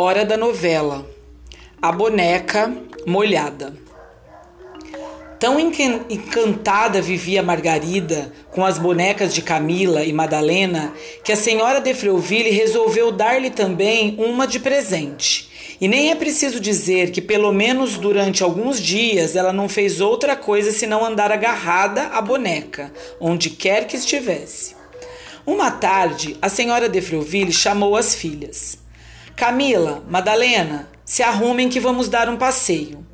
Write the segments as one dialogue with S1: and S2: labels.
S1: Hora da novela. A boneca molhada. Tão encantada vivia Margarida com as bonecas de Camila e Madalena que a senhora de Freuville resolveu dar-lhe também uma de presente. E nem é preciso dizer que, pelo menos durante alguns dias, ela não fez outra coisa senão andar agarrada à boneca, onde quer que estivesse. Uma tarde, a senhora de Freuville chamou as filhas. Camila, Madalena, se arrumem que vamos dar um passeio.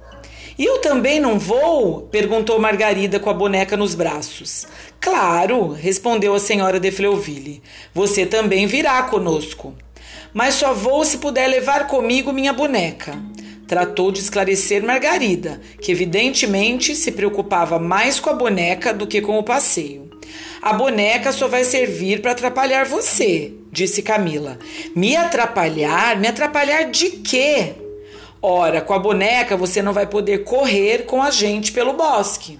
S1: Eu também não vou? perguntou Margarida com a boneca nos braços. Claro, respondeu a senhora de Fleuville. Você também virá conosco. Mas só vou se puder levar comigo minha boneca. Tratou de esclarecer Margarida, que evidentemente se preocupava mais com a boneca do que com o passeio. A boneca só vai servir para atrapalhar você, disse Camila. Me atrapalhar? Me atrapalhar de quê? Ora, com a boneca você não vai poder correr com a gente pelo bosque.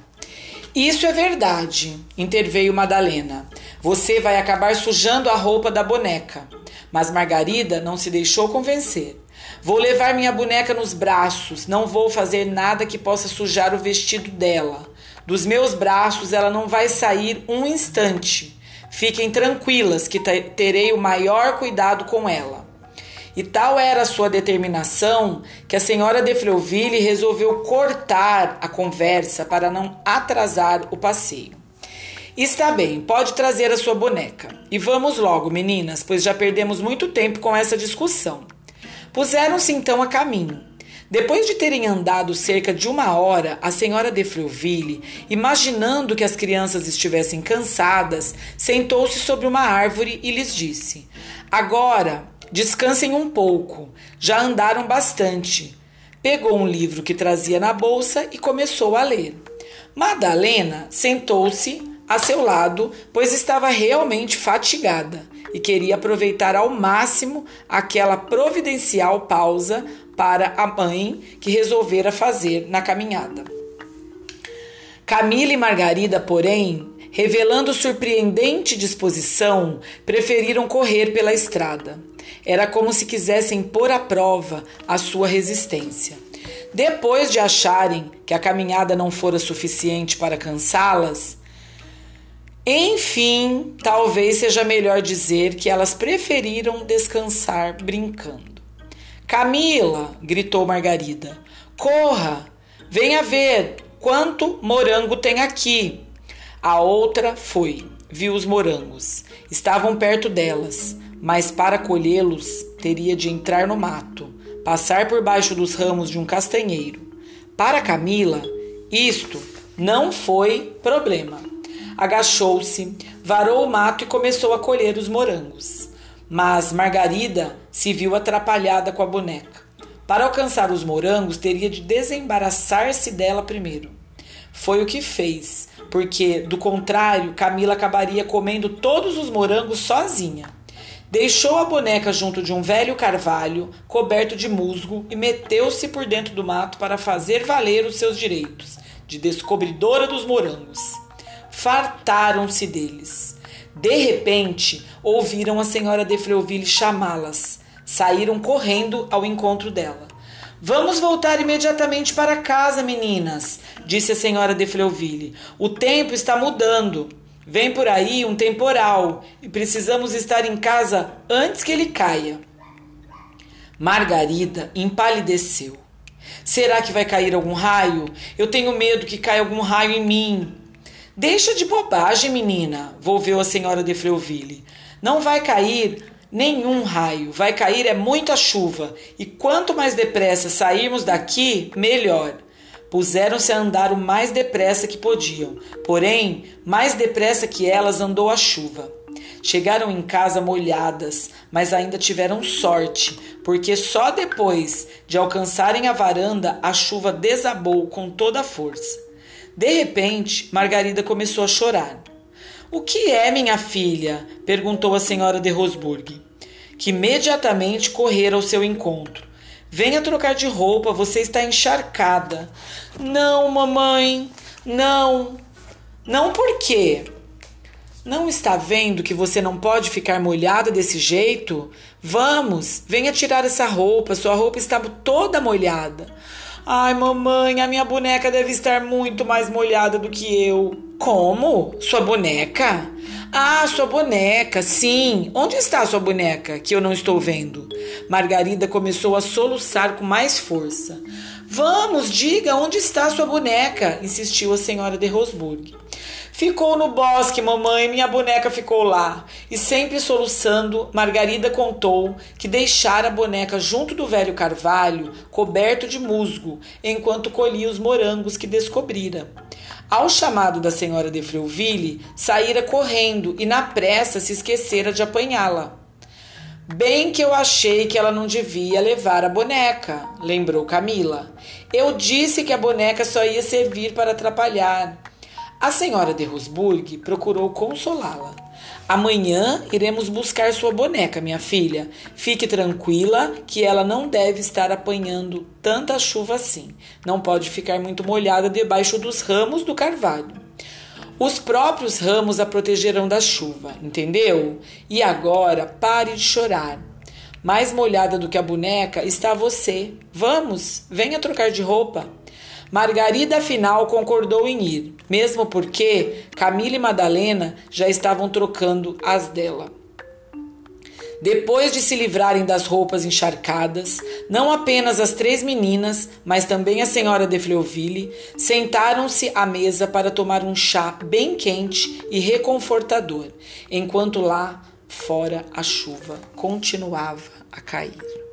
S1: Isso é verdade, interveio Madalena. Você vai acabar sujando a roupa da boneca. Mas Margarida não se deixou convencer. Vou levar minha boneca nos braços, não vou fazer nada que possa sujar o vestido dela. Dos meus braços ela não vai sair um instante. Fiquem tranquilas que terei o maior cuidado com ela. E tal era a sua determinação que a senhora de Freuville resolveu cortar a conversa para não atrasar o passeio. Está bem, pode trazer a sua boneca. E vamos logo, meninas, pois já perdemos muito tempo com essa discussão. Puseram-se então a caminho. Depois de terem andado cerca de uma hora, a senhora de Freuville, imaginando que as crianças estivessem cansadas, sentou-se sobre uma árvore e lhes disse: Agora, descansem um pouco, já andaram bastante. Pegou um livro que trazia na bolsa e começou a ler. Madalena sentou-se a seu lado, pois estava realmente fatigada e queria aproveitar ao máximo aquela providencial pausa para a mãe que resolvera fazer na caminhada. Camila e Margarida, porém, revelando surpreendente disposição, preferiram correr pela estrada. Era como se quisessem pôr à prova a sua resistência. Depois de acharem que a caminhada não fora suficiente para cansá-las, enfim, talvez seja melhor dizer que elas preferiram descansar brincando. Camila, gritou Margarida, corra, venha ver quanto morango tem aqui. A outra foi, viu os morangos. Estavam perto delas, mas para colhê-los teria de entrar no mato, passar por baixo dos ramos de um castanheiro. Para Camila, isto não foi problema agachou-se, varou o mato e começou a colher os morangos. Mas Margarida se viu atrapalhada com a boneca. Para alcançar os morangos, teria de desembaraçar-se dela primeiro. Foi o que fez, porque, do contrário, Camila acabaria comendo todos os morangos sozinha. Deixou a boneca junto de um velho carvalho coberto de musgo e meteu-se por dentro do mato para fazer valer os seus direitos de descobridora dos morangos fartaram-se deles. De repente, ouviram a senhora de Freuville chamá-las. Saíram correndo ao encontro dela. Vamos voltar imediatamente para casa, meninas, disse a senhora de Freuville. O tempo está mudando. Vem por aí um temporal e precisamos estar em casa antes que ele caia. Margarida empalideceu. Será que vai cair algum raio? Eu tenho medo que caia algum raio em mim. Deixa de bobagem, menina, volveu a senhora de Freuville. Não vai cair nenhum raio, vai cair é muita chuva, e quanto mais depressa sairmos daqui, melhor. Puseram-se a andar o mais depressa que podiam, porém, mais depressa que elas andou a chuva. Chegaram em casa molhadas, mas ainda tiveram sorte, porque só depois de alcançarem a varanda a chuva desabou com toda a força. De repente, Margarida começou a chorar. O que é, minha filha? perguntou a senhora de Rosburg, que imediatamente correra ao seu encontro. Venha trocar de roupa, você está encharcada. Não, mamãe, não. Não por quê? Não está vendo que você não pode ficar molhada desse jeito? Vamos, venha tirar essa roupa, sua roupa está toda molhada. Ai, mamãe, a minha boneca deve estar muito mais molhada do que eu. Como? Sua boneca? Ah, sua boneca, sim. Onde está sua boneca que eu não estou vendo? Margarida começou a soluçar com mais força. Vamos, diga onde está sua boneca, insistiu a senhora de Rosburg. Ficou no bosque, mamãe, minha boneca ficou lá. E sempre soluçando, Margarida contou que deixara a boneca junto do velho carvalho, coberto de musgo, enquanto colhia os morangos que descobrira. Ao chamado da senhora de Freuville, saíra correndo e na pressa se esquecera de apanhá-la. Bem que eu achei que ela não devia levar a boneca, lembrou Camila. Eu disse que a boneca só ia servir para atrapalhar. A senhora de Rosburg procurou consolá-la. Amanhã iremos buscar sua boneca, minha filha. Fique tranquila que ela não deve estar apanhando tanta chuva assim. Não pode ficar muito molhada debaixo dos ramos do carvalho. Os próprios ramos a protegerão da chuva, entendeu? E agora pare de chorar. Mais molhada do que a boneca está você. Vamos, venha trocar de roupa. Margarida, afinal, concordou em ir, mesmo porque Camila e Madalena já estavam trocando as dela. Depois de se livrarem das roupas encharcadas, não apenas as três meninas, mas também a senhora de Fleuville, sentaram-se à mesa para tomar um chá bem quente e reconfortador, enquanto lá fora a chuva continuava a cair.